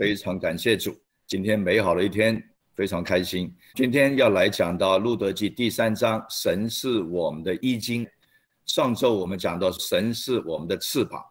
非常感谢主，今天美好的一天，非常开心。今天要来讲到路德记第三章，神是我们的衣襟。上周我们讲到神是我们的翅膀，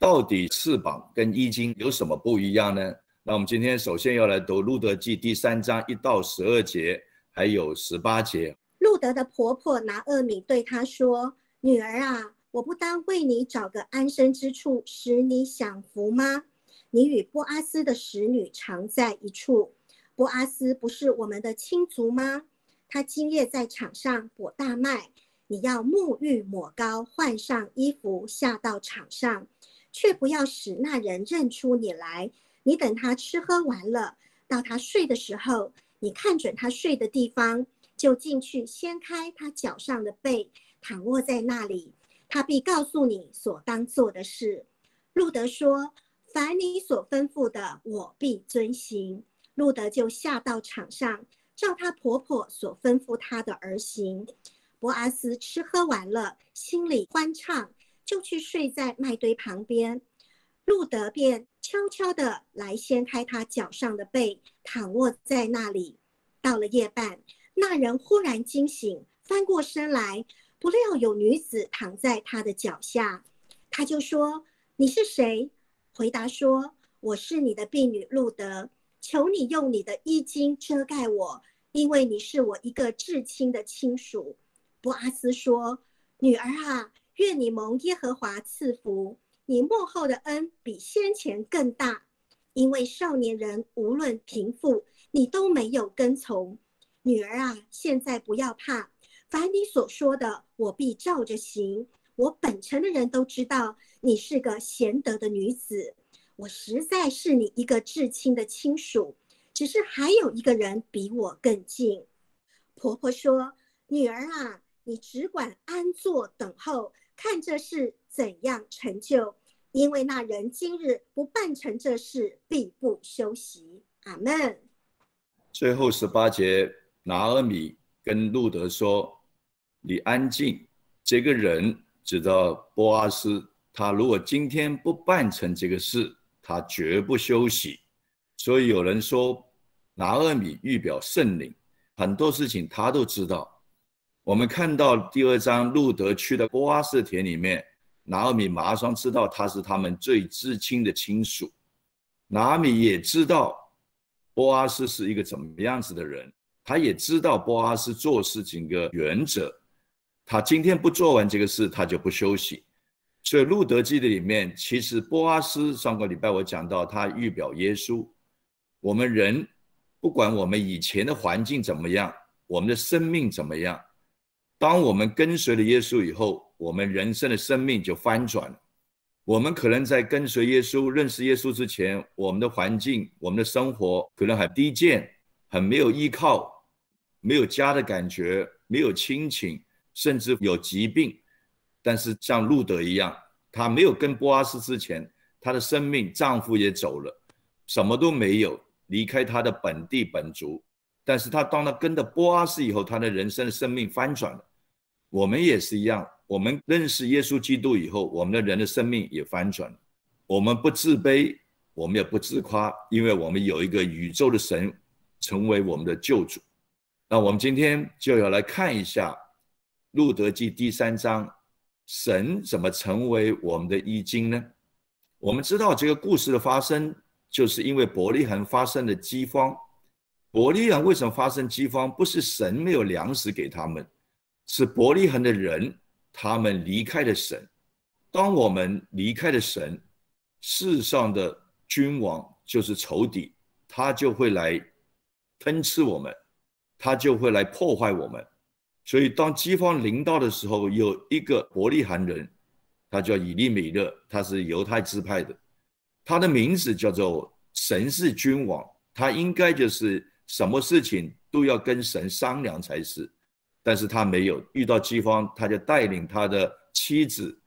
到底翅膀跟衣襟有什么不一样呢？那我们今天首先要来读路德记第三章一到十二节，还有十八节。路德的婆婆拿厄米对他说：“女儿啊，我不当为你找个安身之处，使你享福吗？”你与波阿斯的使女常在一处，波阿斯不是我们的亲族吗？他今夜在场上播大麦，你要沐浴抹膏，换上衣服下到场上，却不要使那人认出你来。你等他吃喝完了，到他睡的时候，你看准他睡的地方，就进去掀开他脚上的被，躺卧在那里，他必告诉你所当做的事。路德说。凡你所吩咐的，我必遵行。路德就下到场上，照她婆婆所吩咐她的而行。博阿斯吃喝完了，心里欢畅，就去睡在麦堆旁边。路德便悄悄地来掀开他脚上的被，躺卧在那里。到了夜半，那人忽然惊醒，翻过身来，不料有女子躺在他的脚下。他就说：“你是谁？”回答说：“我是你的婢女路德，求你用你的衣襟遮盖我，因为你是我一个至亲的亲属。”波阿斯说：“女儿啊，愿你蒙耶和华赐福，你幕后的恩比先前更大，因为少年人无论贫富，你都没有跟从。女儿啊，现在不要怕，凡你所说的，我必照着行。”我本城的人都知道你是个贤德的女子，我实在是你一个至亲的亲属。只是还有一个人比我更近。婆婆说：“女儿啊，你只管安坐等候，看这事怎样成就。因为那人今日不办成这事，必不休息。”阿门。最后十八节，拿尔米跟路德说：“你安静，这个人。”知道波阿斯，他如果今天不办成这个事，他绝不休息。所以有人说，拿厄米预表圣灵，很多事情他都知道。我们看到第二章路德去的波阿斯田里面，拿厄米马上知道他是他们最至亲的亲属。拿厄米也知道波阿斯是一个怎么样子的人，他也知道波阿斯做事情的原则。他今天不做完这个事，他就不休息。所以《路德记》的里面，其实波阿斯上个礼拜我讲到，他预表耶稣。我们人不管我们以前的环境怎么样，我们的生命怎么样，当我们跟随了耶稣以后，我们人生的生命就翻转。我们可能在跟随耶稣、认识耶稣之前，我们的环境、我们的生活可能很低贱，很没有依靠，没有家的感觉，没有亲情。甚至有疾病，但是像路德一样，他没有跟波阿斯之前，他的生命丈夫也走了，什么都没有，离开他的本地本族。但是他当了跟着波阿斯以后，他的人生的生命翻转了。我们也是一样，我们认识耶稣基督以后，我们的人的生命也翻转了。我们不自卑，我们也不自夸，因为我们有一个宇宙的神成为我们的救主。那我们今天就要来看一下。路德记第三章，神怎么成为我们的衣襟呢？我们知道这个故事的发生，就是因为伯利恒发生了饥荒。伯利恒为什么发生饥荒？不是神没有粮食给他们，是伯利恒的人他们离开了神。当我们离开了神，世上的君王就是仇敌，他就会来吞吃我们，他就会来破坏我们。所以，当饥荒临到的时候，有一个伯利恒人，他叫以利米勒，他是犹太支派的，他的名字叫做神是君王，他应该就是什么事情都要跟神商量才是，但是他没有遇到饥荒，他就带领他的妻子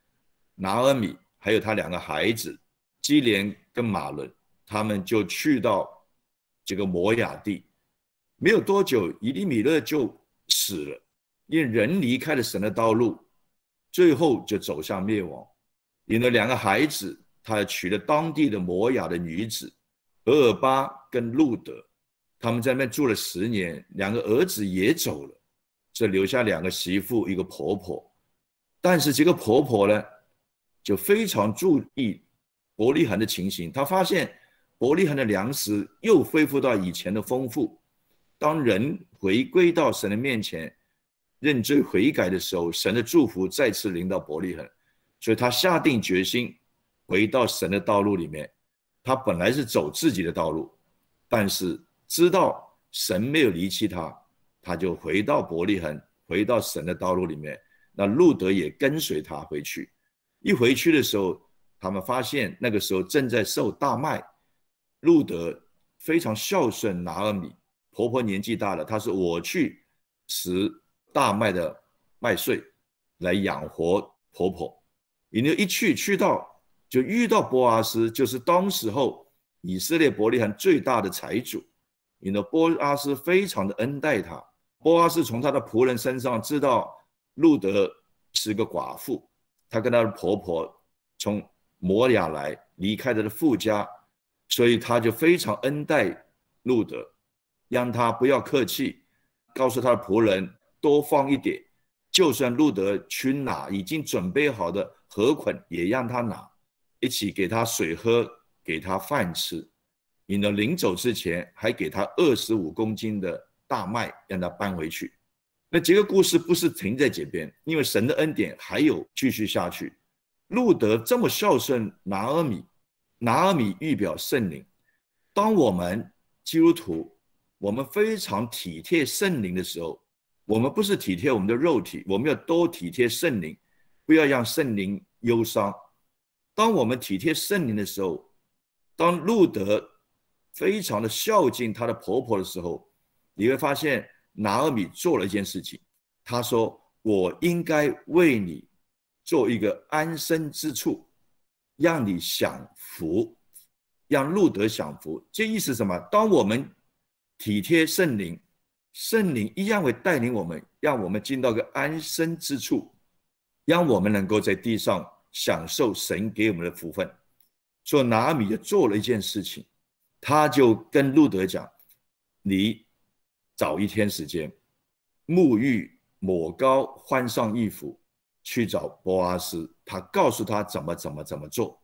拿尔米，还有他两个孩子基连跟马伦，他们就去到这个摩亚地，没有多久，以利米勒就死了。因为人离开了神的道路，最后就走向灭亡。因为两个孩子，他娶了当地的摩雅的女子，俄尔巴跟路德，他们在那住了十年，两个儿子也走了，只留下两个媳妇，一个婆婆。但是这个婆婆呢，就非常注意伯利恒的情形。她发现伯利恒的粮食又恢复到以前的丰富。当人回归到神的面前，认罪悔改的时候，神的祝福再次临到伯利恒，所以他下定决心回到神的道路里面。他本来是走自己的道路，但是知道神没有离弃他，他就回到伯利恒，回到神的道路里面。那路德也跟随他回去。一回去的时候，他们发现那个时候正在收大麦。路德非常孝顺拿尔米。婆婆年纪大了，她说：“我去拾大麦的麦穗来养活婆婆。”你就一去去到就遇到波阿斯，就是当时候以色列伯利恒最大的财主。你的波阿斯非常的恩待他。波阿斯从他的仆人身上知道路德是个寡妇，她跟她的婆婆从摩亚来离开她的富家，所以他就非常恩待路德。让他不要客气，告诉他的仆人多放一点，就算路德去拿已经准备好的河捆，也让他拿，一起给他水喝，给他饭吃。你呢，临走之前还给他二十五公斤的大麦，让他搬回去。那这个故事不是停在这边，因为神的恩典还有继续下去。路德这么孝顺拿阿米，拿阿米预表圣灵。当我们基督徒。我们非常体贴圣灵的时候，我们不是体贴我们的肉体，我们要多体贴圣灵，不要让圣灵忧伤。当我们体贴圣灵的时候，当路德非常的孝敬他的婆婆的时候，你会发现拿尔米做了一件事情，他说：“我应该为你做一个安身之处，让你享福，让路德享福。”这意思什么？当我们体贴圣灵，圣灵一样会带领我们，让我们进到个安身之处，让我们能够在地上享受神给我们的福分。所以拿米就做了一件事情，他就跟路德讲：“你找一天时间，沐浴、抹膏、换上衣服，去找波阿斯。他告诉他怎么怎么怎么做。”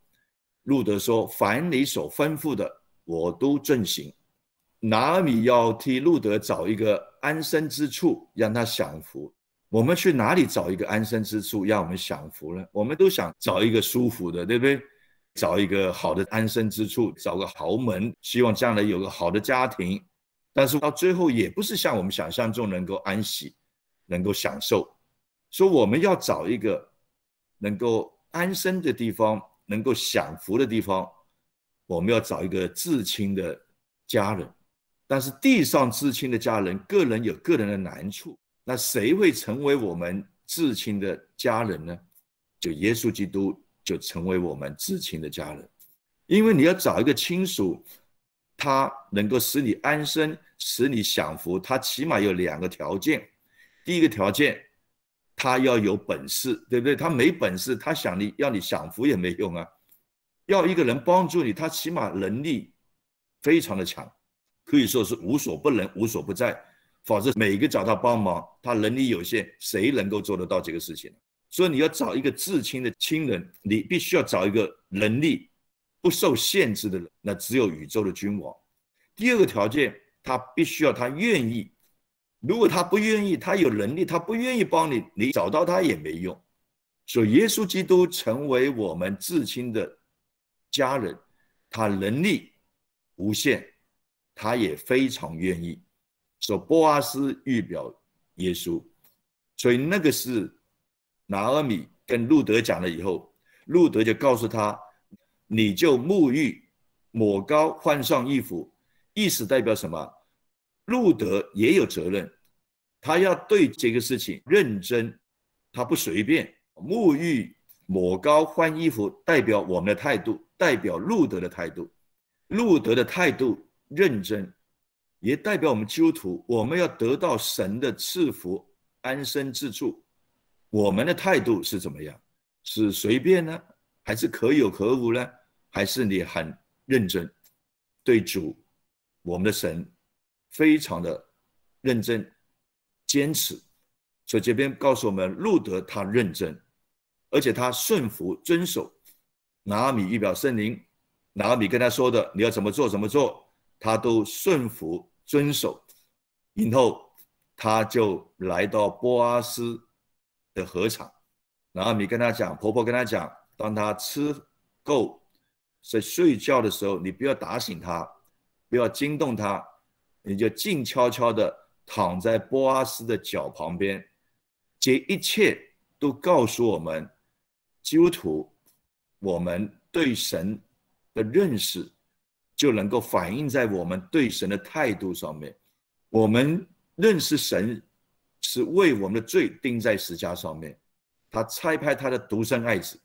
路德说：“凡你所吩咐的，我都遵行。”拿尔米要替路德找一个安身之处，让他享福。我们去哪里找一个安身之处，让我们享福呢？我们都想找一个舒服的，对不对？找一个好的安身之处，找个豪门，希望将来有个好的家庭。但是到最后，也不是像我们想象中能够安息，能够享受。说我们要找一个能够安身的地方，能够享福的地方，我们要找一个至亲的家人。但是地上至亲的家人，个人有个人的难处，那谁会成为我们至亲的家人呢？就耶稣基督就成为我们至亲的家人，因为你要找一个亲属，他能够使你安身，使你享福，他起码有两个条件。第一个条件，他要有本事，对不对？他没本事，他想你要你享福也没用啊。要一个人帮助你，他起码能力非常的强。可以说是无所不能、无所不在，否则每一个找他帮忙，他能力有限，谁能够做得到这个事情？所以你要找一个至亲的亲人，你必须要找一个能力不受限制的人，那只有宇宙的君王。第二个条件，他必须要他愿意。如果他不愿意，他有能力，他不愿意帮你，你找到他也没用。所以耶稣基督成为我们至亲的家人，他能力无限。他也非常愿意，说波阿斯预表耶稣，所以那个是拿阿米跟路德讲了以后，路德就告诉他，你就沐浴、抹膏、换上衣服，意思代表什么？路德也有责任，他要对这个事情认真，他不随便。沐浴、抹膏、换衣服，代表我们的态度，代表路德的态度，路德的态度。认真，也代表我们基督徒，我们要得到神的赐福、安身之处。我们的态度是怎么样？是随便呢，还是可有可无呢？还是你很认真？对主，我们的神非常的认真坚持。所以这边告诉我们，路德他认真，而且他顺服遵守。拿阿米预表圣灵，拿阿米跟他说的，你要怎么做怎么做，他都顺服遵守。然后他就来到波阿斯的河场，然后你跟他讲，婆婆跟他讲，当他吃够。在睡觉的时候，你不要打醒他，不要惊动他，你就静悄悄的躺在波阿斯的脚旁边。这一切都告诉我们，基督徒，我们对神的认识就能够反映在我们对神的态度上面。我们认识神是为我们的罪钉在石架上面，他拆派他的独生爱子，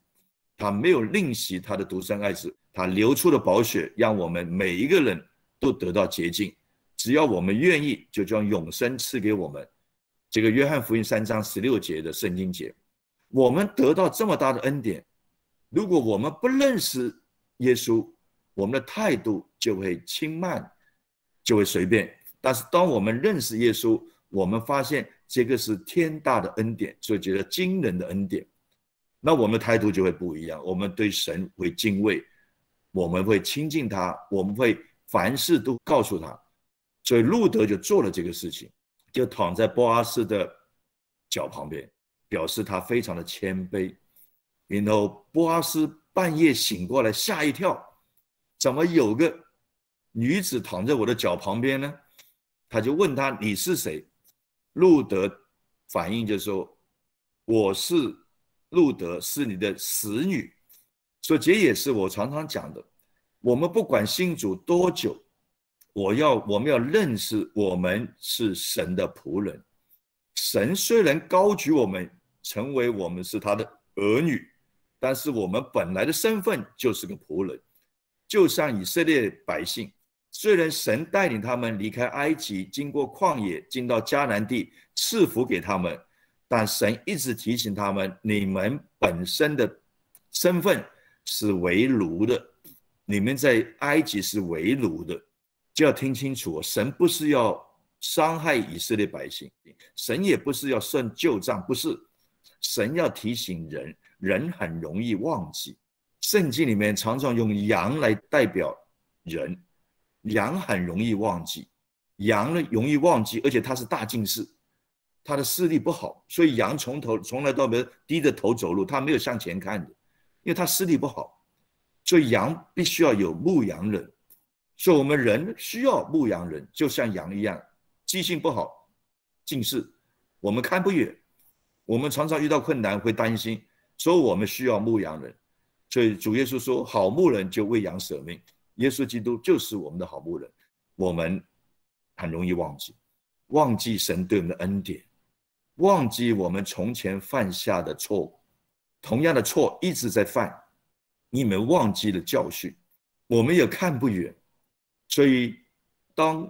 他没有吝惜他的独生爱子。他流出的宝血，让我们每一个人都得到洁净。只要我们愿意，就将永生赐给我们。这个约翰福音三章十六节的圣经节，我们得到这么大的恩典。如果我们不认识耶稣，我们的态度就会轻慢，就会随便。但是当我们认识耶稣，我们发现这个是天大的恩典，所以觉得惊人的恩典，那我们态度就会不一样。我们对神会敬畏。我们会亲近他，我们会凡事都告诉他，所以路德就做了这个事情，就躺在波阿斯的脚旁边，表示他非常的谦卑。然后波阿斯半夜醒过来，吓一跳，怎么有个女子躺在我的脚旁边呢？他就问他你是谁？路德反应就说我是路德，是你的使女。所以这也是我常常讲的，我们不管信主多久，我要我们要认识我们是神的仆人。神虽然高举我们成为我们是他的儿女，但是我们本来的身份就是个仆人。就像以色列百姓，虽然神带领他们离开埃及，经过旷野，进到迦南地，赐福给他们，但神一直提醒他们：你们本身的身份。是为奴的，你们在埃及是为奴的，就要听清楚神不是要伤害以色列百姓，神也不是要算旧账，不是。神要提醒人，人很容易忘记。圣经里面常常用羊来代表人，羊很容易忘记，羊呢容易忘记，而且它是大近视，它的视力不好，所以羊从头从来到尾低着头走路，它没有向前看的。因为他视力不好，所以羊必须要有牧羊人，所以我们人需要牧羊人，就像羊一样，记性不好，近视，我们看不远，我们常常遇到困难会担心，所以我们需要牧羊人。所以主耶稣说：“好牧人就为羊舍命。”耶稣基督就是我们的好牧人。我们很容易忘记，忘记神对我们的恩典，忘记我们从前犯下的错误。同样的错一直在犯，你们忘记了教训，我们也看不远，所以当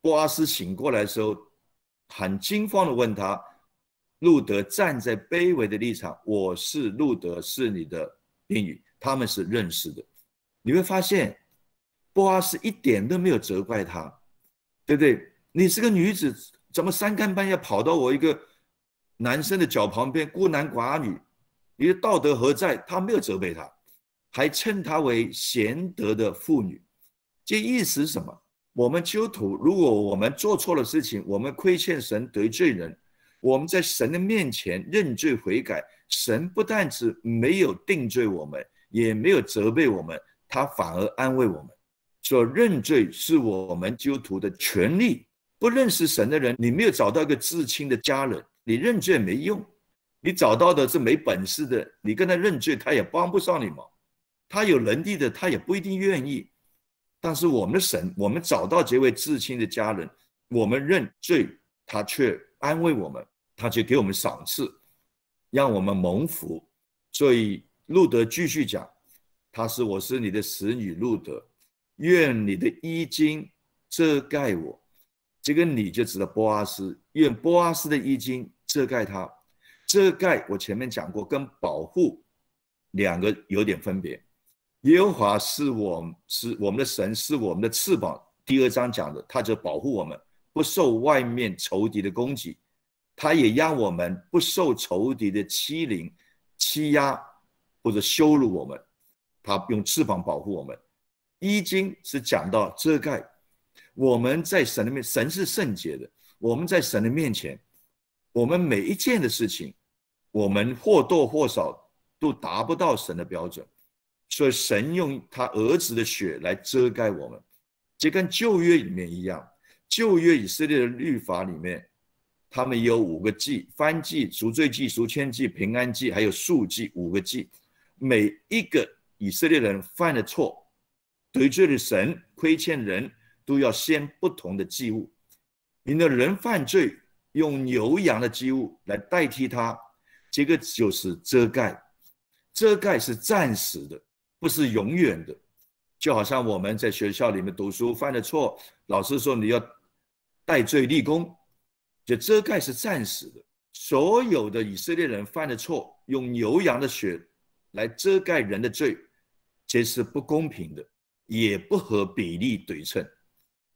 波阿斯醒过来的时候，很惊慌的问他：“路德站在卑微的立场，我是路德，是你的宾语，他们是认识的。”你会发现，波阿斯一点都没有责怪他，对不对？你是个女子，怎么三更半夜跑到我一个男生的脚旁边，孤男寡女？你的道德何在？他没有责备他，还称他为贤德的妇女。这意思是什么？我们基督徒，如果我们做错了事情，我们亏欠神、得罪人，我们在神的面前认罪悔改，神不但是没有定罪我们，也没有责备我们，他反而安慰我们。说认罪是我们基督徒的权利。不认识神的人，你没有找到一个至亲的家人，你认罪没用。你找到的是没本事的，你跟他认罪，他也帮不上你忙。他有能力的，他也不一定愿意。但是我们的神，我们找到这位至亲的家人，我们认罪，他却安慰我们，他却给我们赏赐，让我们蒙福。所以路德继续讲，他是我是你的使女路德，愿你的衣襟遮盖我。这个你就指的波阿斯，愿波阿斯的衣襟遮盖他。遮盖，我前面讲过，跟保护两个有点分别。耶和华是我是我们的神，是我们的翅膀。第二章讲的，他就保护我们不受外面仇敌的攻击，他也让我们不受仇敌的欺凌、欺压或者羞辱我们。他用翅膀保护我们。一经是讲到遮盖我们在神的面，神是圣洁的。我们在神的面前，我们每一件的事情，我们或多或少都达不到神的标准。所以神用他儿子的血来遮盖我们，就跟旧约里面一样。旧约以色列的律法里面，他们有五个祭：翻祭、赎罪祭、赎愆祭、平安祭，还有数祭。五个祭，每一个以色列人犯了错，得罪了神，亏欠人，都要先不同的祭物。你的人犯罪，用牛羊的祭物来代替他，这个就是遮盖。遮盖是暂时的。不是永远的，就好像我们在学校里面读书犯了错，老师说你要戴罪立功，就遮盖是暂时的。所有的以色列人犯的错，用牛羊的血来遮盖人的罪，这是不公平的，也不合比例对称。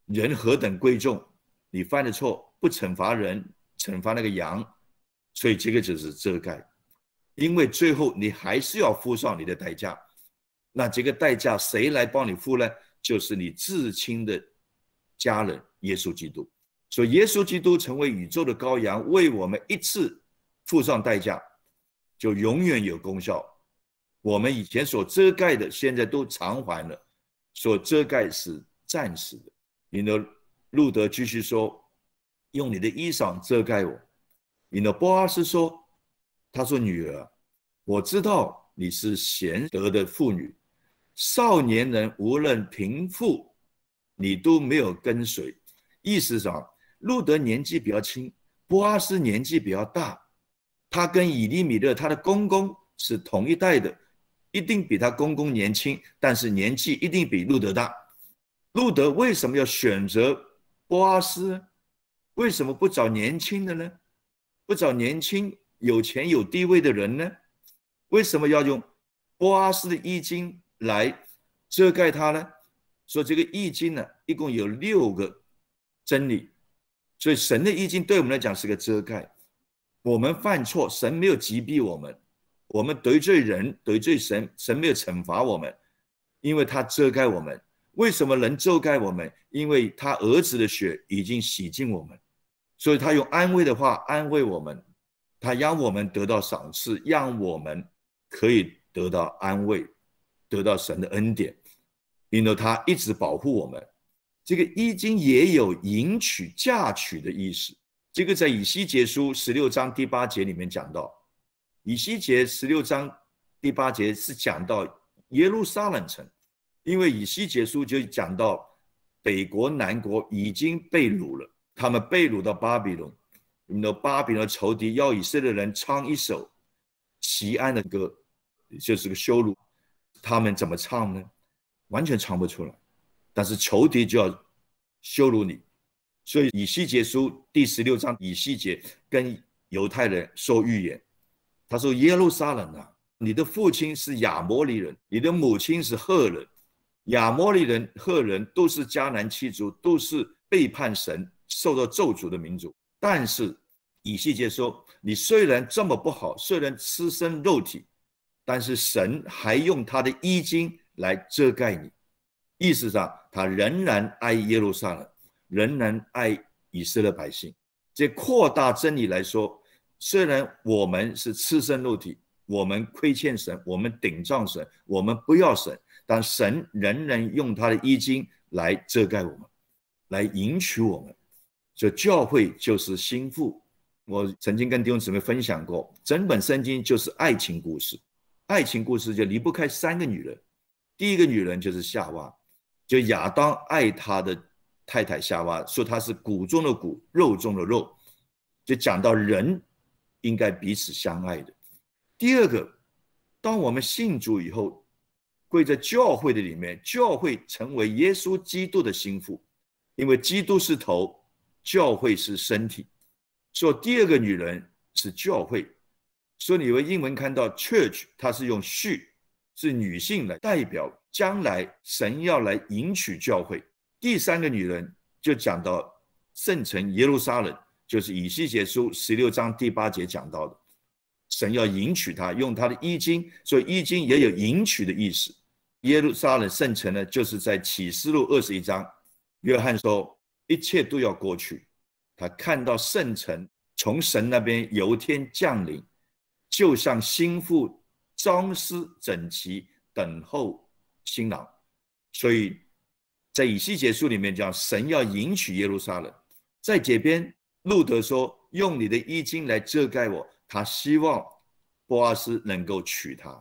人何等贵重，你犯的错不惩罚人，惩罚那个羊，所以这个就是遮盖，因为最后你还是要付上你的代价。那这个代价谁来帮你付呢？就是你至亲的家人耶稣基督。所以耶稣基督成为宇宙的羔羊，为我们一次付上代价，就永远有功效。我们以前所遮盖的，现在都偿还了。所遮盖是暂时的。你的路德继续说：“用你的衣裳遮盖我。”你的波阿斯说：“他说女儿，我知道你是贤德的妇女。”少年人无论贫富，你都没有跟随。意思上，路德年纪比较轻，波阿斯年纪比较大。他跟以利米勒他的公公是同一代的，一定比他公公年轻，但是年纪一定比路德大。路德为什么要选择波阿斯？为什么不找年轻的呢？不找年轻、有钱有地位的人呢？为什么要用波阿斯的衣襟？来遮盖它呢？说这个易经呢，一共有六个真理，所以神的意经对我们来讲是个遮盖。我们犯错，神没有击毙我们；我们得罪人、得罪神，神没有惩罚我们，因为他遮盖我们。为什么能遮盖我们？因为他儿子的血已经洗净我们，所以他用安慰的话安慰我们，他让我们得到赏赐，让我们可以得到安慰。得到神的恩典，因为他一直保护我们。这个易经也有迎娶、嫁娶的意思。这个在以西结书十六章第八节里面讲到，以西结十六章第八节是讲到耶路撒冷城，因为以西结书就讲到北国、南国已经被掳了，他们被掳到巴比伦，那巴比伦仇敌要以色列人唱一首奇安的歌，就是个羞辱。他们怎么唱呢？完全唱不出来。但是仇敌就要羞辱你，所以以西结书第十六章，以西结跟犹太人说预言，他说：“耶路撒冷啊，你的父亲是亚摩利人，你的母亲是赫人。亚摩利人、赫人都是迦南七族，都是背叛神、受到咒诅的民族。但是以西结说，你虽然这么不好，虽然吃身肉体。”但是神还用他的衣襟来遮盖你，意思上他仍然爱耶路撒冷，仍然爱以色列百姓。这扩大真理来说，虽然我们是赤身肉体，我们亏欠神，我们顶撞神，我们不要神，但神仍然用他的衣襟来遮盖我们，来迎娶我们。这教会就是心腹。我曾经跟弟兄姊妹分享过，整本圣经就是爱情故事。爱情故事就离不开三个女人，第一个女人就是夏娃，就亚当爱他的太太夏娃，说她是骨中的骨，肉中的肉，就讲到人应该彼此相爱的。第二个，当我们信主以后，跪在教会的里面，教会成为耶稣基督的心腹，因为基督是头，教会是身体，说第二个女人是教会。所以你用英文看到 church，它是用序是女性来代表将来神要来迎娶教会。第三个女人就讲到圣城耶路撒冷，就是以西结书十六章第八节讲到的，神要迎娶她，用她的衣襟，所以衣襟也有迎娶的意思。耶路撒冷圣城呢，就是在启示录二十一章，约翰说一切都要过去，他看到圣城从神那边由天降临，就像新妇装饰整齐等候新郎，所以在以西结书里面讲神要迎娶耶路撒冷，在这边路德说用你的衣襟来遮盖我，他希望波阿斯能够娶她，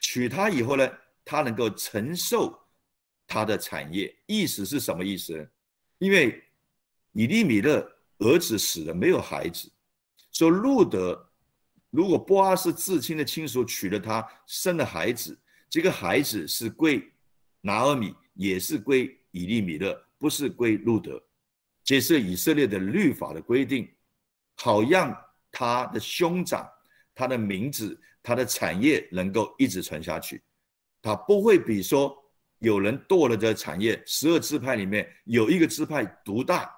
娶她以后呢？他能够承受他的产业，意思是什么意思？因为以利米勒儿子死了，没有孩子，说路德如果波阿斯至亲的亲属娶了她，生了孩子，这个孩子是归拿尔米，也是归以利米勒，不是归路德。这是以色列的律法的规定，好让他的兄长、他的名字、他的产业能够一直传下去。他不会比说有人剁了这产业，十二支派里面有一个支派独大，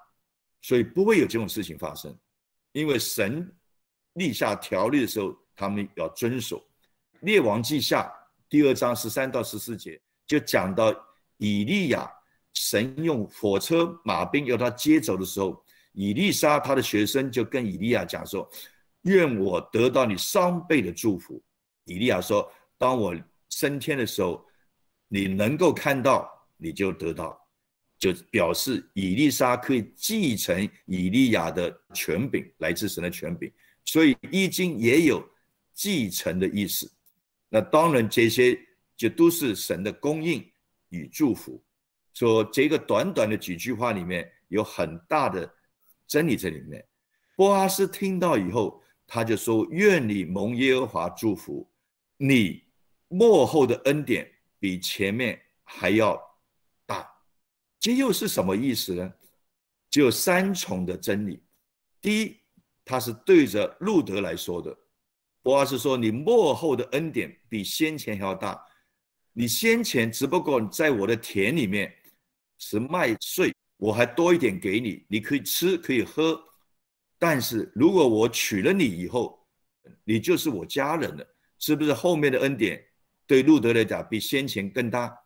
所以不会有这种事情发生。因为神立下条例的时候，他们要遵守。列王记下第二章十三到十四节就讲到以利亚，神用火车马兵要他接走的时候，以利沙他的学生就跟以利亚讲说：“愿我得到你双倍的祝福。”以利亚说：“当我。”升天的时候，你能够看到，你就得到，就表示以利沙可以继承以利亚的权柄，来自神的权柄。所以易经也有继承的意思。那当然，这些就都是神的供应与祝福。说这个短短的几句话里面有很大的真理在里面。波阿斯听到以后，他就说：“愿你蒙耶和华祝福你。”幕后的恩典比前面还要大，这又是什么意思呢？只有三重的真理。第一，他是对着路德来说的，波阿斯说：“你幕后的恩典比先前还要大。你先前只不过在我的田里面是麦穗，我还多一点给你，你可以吃可以喝。但是如果我娶了你以后，你就是我家人了，是不是后面的恩典？”对路德来讲，比先前更大。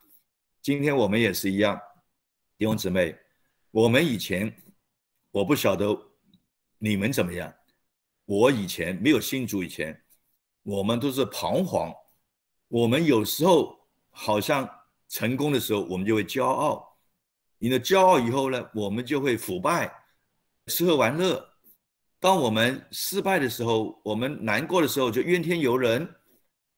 今天我们也是一样，弟兄姊妹，我们以前我不晓得你们怎么样。我以前没有信主以前，我们都是彷徨。我们有时候好像成功的时候，我们就会骄傲。你的骄傲以后呢，我们就会腐败，吃喝玩乐。当我们失败的时候，我们难过的时候，就怨天尤人。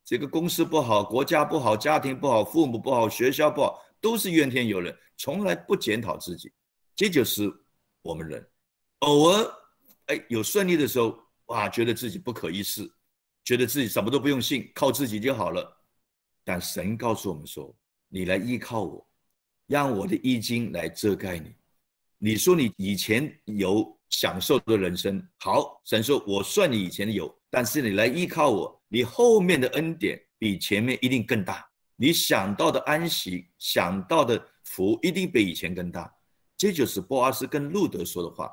这个公司不好，国家不好，家庭不好，父母不好，学校不好，都是怨天尤人，从来不检讨自己。这就是我们人。偶尔，哎，有顺利的时候，哇，觉得自己不可一世，觉得自己什么都不用信，靠自己就好了。但神告诉我们说：“你来依靠我，让我的衣襟来遮盖你。”你说你以前有享受的人生，好，神说：“我算你以前有，但是你来依靠我。”你后面的恩典比前面一定更大，你想到的安息、想到的福一定比以前更大。这就是波阿斯跟路德说的话。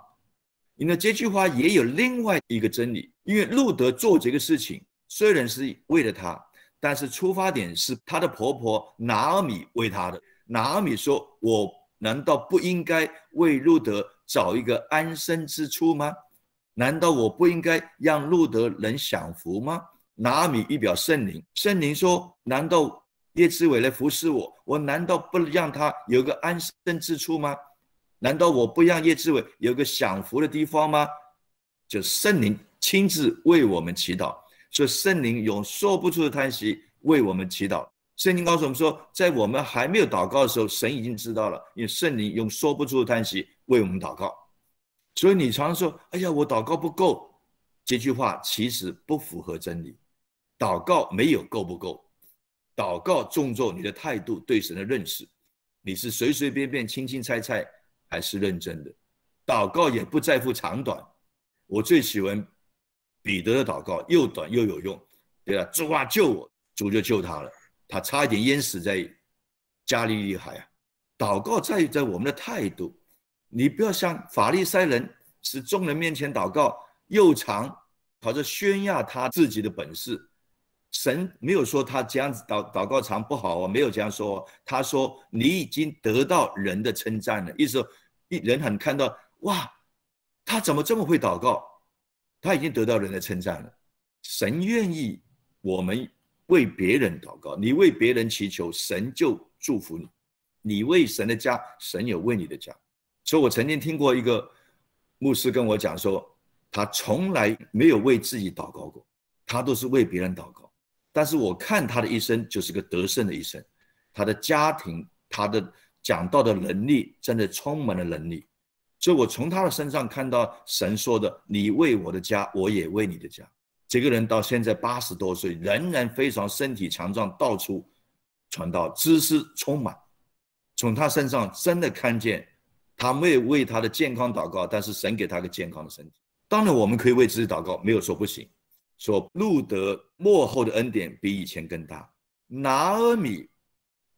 你的这句话也有另外一个真理，因为路德做这个事情虽然是为了他，但是出发点是他的婆婆拿尔米为他的。拿尔米说：“我难道不应该为路德找一个安身之处吗？难道我不应该让路德能享福吗？”拿米一表圣灵，圣灵说：“难道叶志伟来服侍我？我难道不让他有个安身之处吗？难道我不让叶志伟有个享福的地方吗？”就圣灵亲自为我们祈祷，所以圣灵用说不出的叹息为我们祈祷。圣经告诉我们说，在我们还没有祷告的时候，神已经知道了，因为圣灵用说不出的叹息为我们祷告。所以你常说：“哎呀，我祷告不够。”这句话其实不符合真理。祷告没有够不够，祷告重做你的态度对神的认识，你是随随便便、轻轻猜猜，还是认真的？祷告也不在乎长短，我最喜欢彼得的祷告，又短又有用，对吧？主啊救我，主就救他了。他差一点淹死在加利利海啊！祷告在于在我们的态度，你不要像法利赛人，是众人面前祷告又长，跑着炫耀他自己的本事。神没有说他这样子祷祷告长不好啊，没有这样说。他说你已经得到人的称赞了，意思说一人很看到哇，他怎么这么会祷告？他已经得到人的称赞了。神愿意我们为别人祷告，你为别人祈求，神就祝福你。你为神的家，神有为你的家。所以我曾经听过一个牧师跟我讲说，他从来没有为自己祷告过，他都是为别人祷告。但是我看他的一生就是个得胜的一生，他的家庭，他的讲道的能力，真的充满了能力。所以我从他的身上看到神说的：“你为我的家，我也为你的家。”这个人到现在八十多岁，仍然非常身体强壮，到处传道，知识充满。从他身上真的看见，他没有为他的健康祷告，但是神给他个健康的身体。当然，我们可以为自己祷告，没有说不行。说路德幕后的恩典比以前更大，拿阿米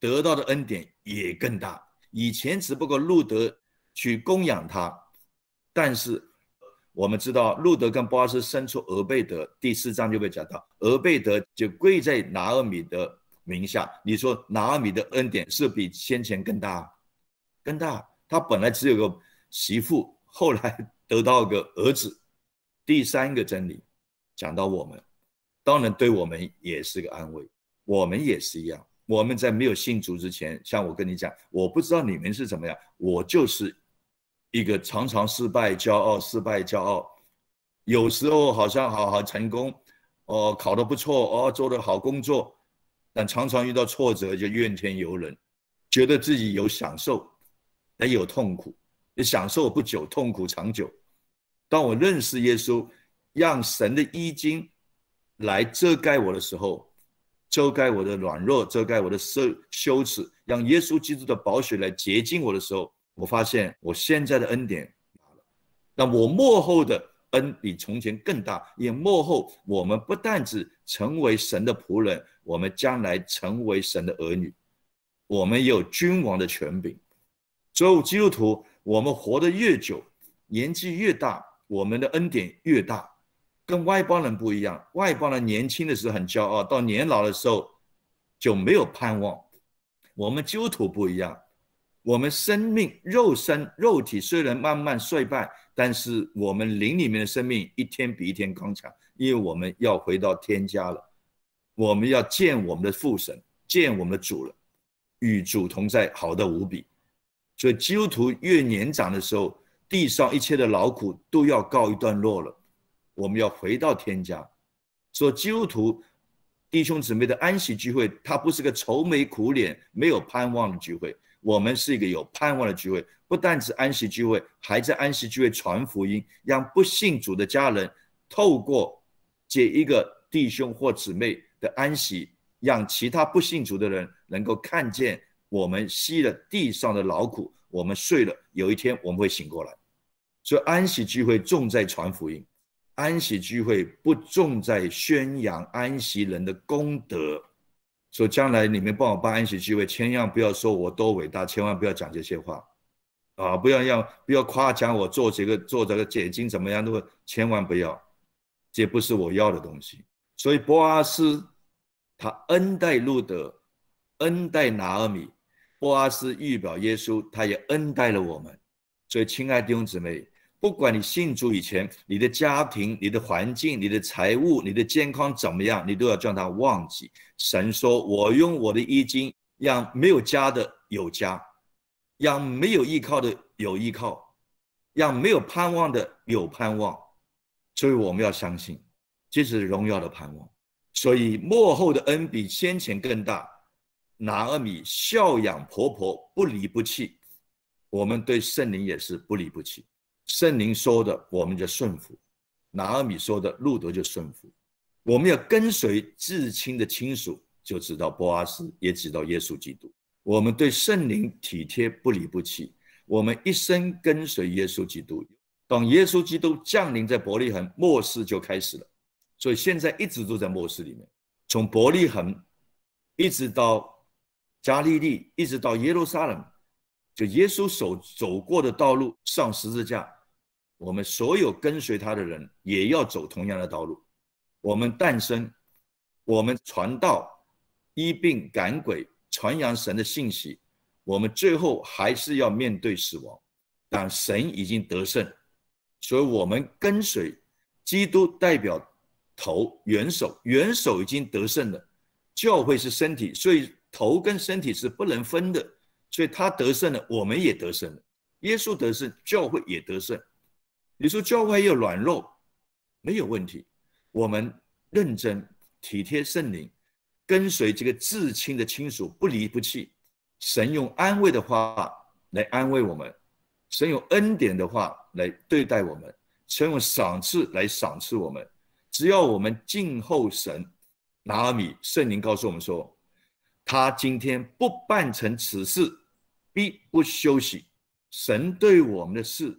得到的恩典也更大。以前只不过路德去供养他，但是我们知道路德跟波阿斯生出俄贝德，第四章就被讲到，俄贝德就跪在拿阿米的。名下，你说拿阿米的恩典是比先前更大，更大。他本来只有个媳妇，后来得到个儿子。第三个真理讲到我们，当然对我们也是个安慰。我们也是一样，我们在没有信主之前，像我跟你讲，我不知道你们是怎么样，我就是一个常常失败、骄傲、失败、骄傲。有时候好像好好成功，哦，考得不错，哦，做的好工作。但常常遇到挫折就怨天尤人，觉得自己有享受，也有痛苦，也享受不久，痛苦长久。当我认识耶稣，让神的衣襟来遮盖我的时候，遮盖我的软弱，遮盖我的羞羞耻，让耶稣基督的宝血来洁净我的时候，我发现我现在的恩典那我幕后的。恩比从前更大，因幕后我们不但只成为神的仆人，我们将来成为神的儿女，我们有君王的权柄。所有基督徒，我们活得越久，年纪越大，我们的恩典越大。跟外邦人不一样，外邦人年轻的时候很骄傲，到年老的时候就没有盼望。我们基督徒不一样。我们生命肉身肉体虽然慢慢衰败，但是我们灵里面的生命一天比一天刚强，因为我们要回到天家了，我们要见我们的父神，见我们的主了，与主同在，好的无比。所以基督徒越年长的时候，地上一切的劳苦都要告一段落了，我们要回到天家。说基督徒弟兄姊妹的安息聚会，它不是个愁眉苦脸、没有盼望的聚会。我们是一个有盼望的聚会，不但是安息聚会，还在安息聚会传福音，让不信主的家人透过这一个弟兄或姊妹的安息，让其他不信主的人能够看见我们吸了地上的劳苦，我们睡了，有一天我们会醒过来。所以安息聚会重在传福音，安息聚会不重在宣扬安息人的功德。说将来你们帮我办安息聚会，千万不要说我多伟大，千万不要讲这些话，啊，不要让不要夸奖我做这个做这个解经怎么样，都千万不要，这不是我要的东西。所以波阿斯他恩待路德，恩待拿尔米，波阿斯预表耶稣，他也恩待了我们。所以亲爱的弟兄姊妹。不管你信主以前，你的家庭、你的环境、你的财务、你的健康怎么样，你都要叫他忘记。神说：“我用我的衣襟，让没有家的有家，让没有依靠的有依靠，让没有盼望的有盼望。”所以我们要相信，这是荣耀的盼望。所以幕后的恩比先前更大。拿阿米孝养婆婆，不离不弃，我们对圣灵也是不离不弃。圣灵说的，我们就顺服；拿阿米说的，路德就顺服。我们要跟随至亲的亲属，就知道波阿斯，也知道耶稣基督。我们对圣灵体贴不离不弃，我们一生跟随耶稣基督。当耶稣基督降临在伯利恒，末世就开始了。所以现在一直都在末世里面。从伯利恒一直到加利利，一直到耶路撒冷，就耶稣所走过的道路上十字架，我们所有跟随他的人也要走同样的道路。我们诞生，我们传道、医病、赶鬼、传扬神的信息，我们最后还是要面对死亡，但神已经得胜，所以我们跟随基督，代表头元首，元首已经得胜了。教会是身体，所以头跟身体是不能分的，所以他得胜了，我们也得胜了。耶稣得胜，教会也得胜。你说教会有软弱，没有问题。我们认真体贴圣灵，跟随这个至亲的亲属不离不弃。神用安慰的话来安慰我们，神用恩典的话来对待我们，神用赏赐来赏赐我们。只要我们静候神，拿米圣灵告诉我们说，他今天不办成此事，必不休息。神对我们的事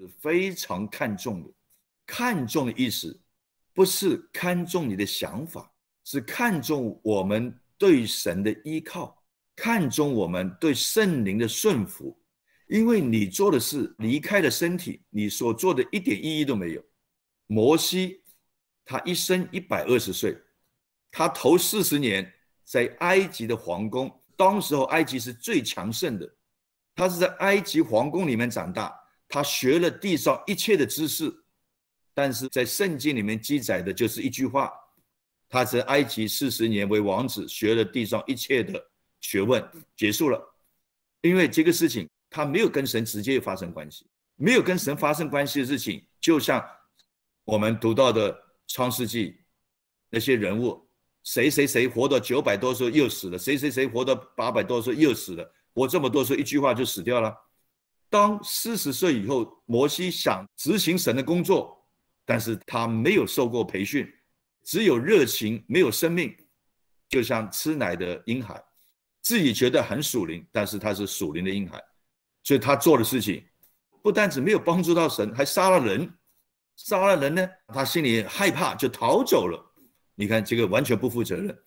是非常看重的，看重的意思。不是看重你的想法，是看重我们对神的依靠，看重我们对圣灵的顺服。因为你做的事离开了身体，你所做的一点意义都没有。摩西他一生一百二十岁，他头四十年在埃及的皇宫，当时候埃及是最强盛的，他是在埃及皇宫里面长大，他学了地上一切的知识。但是在圣经里面记载的就是一句话，他在埃及四十年为王子，学了地上一切的学问，结束了。因为这个事情他没有跟神直接发生关系，没有跟神发生关系的事情，就像我们读到的创世纪那些人物，谁谁谁活到九百多岁又死了，谁谁谁活到八百多岁又死了，活这么多岁一句话就死掉了。当四十岁以后，摩西想执行神的工作。但是他没有受过培训，只有热情，没有生命，就像吃奶的婴孩，自己觉得很属灵，但是他是属灵的婴孩，所以他做的事情不单只没有帮助到神，还杀了人，杀了人呢，他心里害怕，就逃走了。你看这个完全不负责任。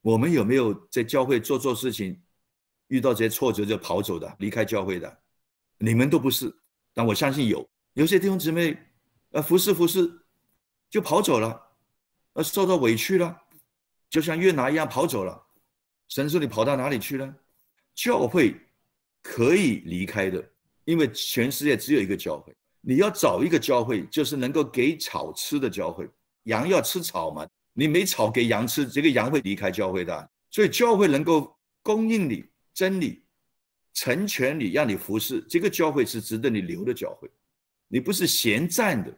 我们有没有在教会做错事情，遇到这些挫折就跑走的，离开教会的？你们都不是，但我相信有，有些弟兄姊妹。呃，服侍服侍，就跑走了，呃，受到委屈了，就像约拿一样跑走了。神说：“你跑到哪里去了？”教会可以离开的，因为全世界只有一个教会。你要找一个教会，就是能够给草吃的教会。羊要吃草嘛，你没草给羊吃，这个羊会离开教会的。所以教会能够供应你真理、成全你，让你服侍，这个教会是值得你留的教会。你不是闲站的，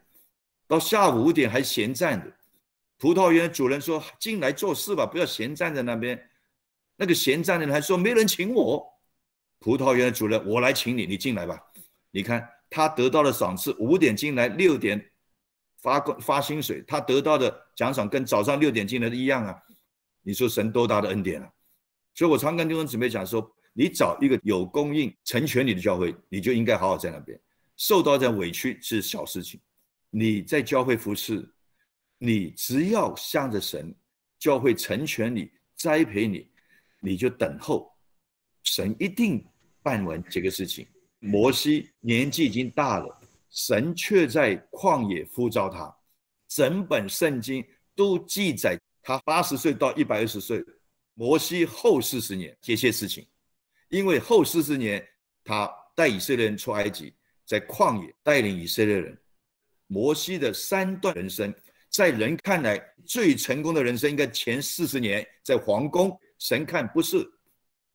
到下午五点还闲站的。葡萄园主人说：“进来做事吧，不要闲站在那边。”那个闲站的人还说：“没人请我。”葡萄园主人：“我来请你，你进来吧。”你看他得到的赏赐，五点进来，六点发发薪水，他得到的奖赏跟早上六点进来的一样啊！你说神多大的恩典啊！所以我常跟弟兄姊妹讲说：“你找一个有供应、成全你的教会，你就应该好好在那边。”受到这样委屈是小事情，你在教会服侍，你只要向着神，教会成全你、栽培你，你就等候，神一定办完这个事情。摩西年纪已经大了，神却在旷野呼召他，整本圣经都记载他八十岁到一百二十岁，摩西后四十年这些事情，因为后四十年他带以色列人出埃及。在旷野带领以色列人，摩西的三段人生，在人看来最成功的人生，应该前四十年在皇宫。神看不是，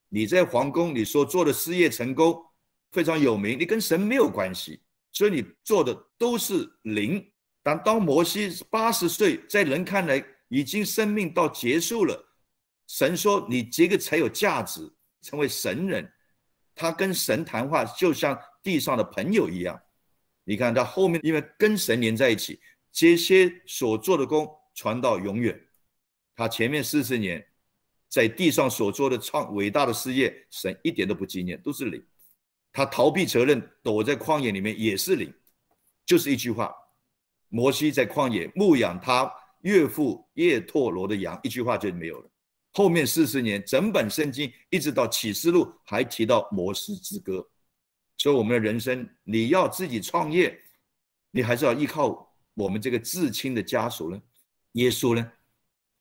你在皇宫你所做的事业成功非常有名，你跟神没有关系，所以你做的都是零。但当摩西八十岁，在人看来已经生命到结束了，神说你这个才有价值，成为神人。他跟神谈话就像。地上的朋友一样，你看他后面，因为跟神连在一起，这些所做的功传到永远。他前面四十年在地上所做的创伟大的事业，神一点都不纪念，都是零。他逃避责任，躲在旷野里面也是零。就是一句话：摩西在旷野牧养他岳父叶拓罗的羊，一句话就没有了。后面四十年，整本圣经一直到启示录还提到摩斯之歌。所以我们的人生，你要自己创业，你还是要依靠我们这个至亲的家属呢？耶稣呢？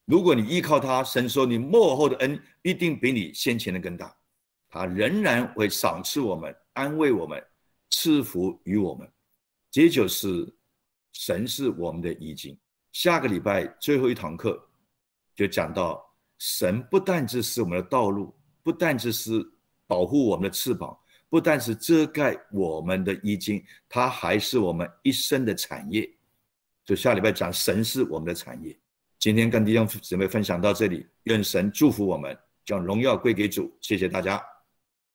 如果你依靠他，神说你幕后的恩一定比你先前的更大，他仍然会赏赐我们、安慰我们、赐福于我们。这就是神是我们的依经。下个礼拜最后一堂课就讲到，神不但只是我们的道路，不但只是保护我们的翅膀，不但是遮盖我们的衣襟，它还是我们一生的产业。就下礼拜讲神是我们的产业。今天跟弟兄姊妹分享到这里，愿神祝福我们，将荣耀归给主。谢谢大家。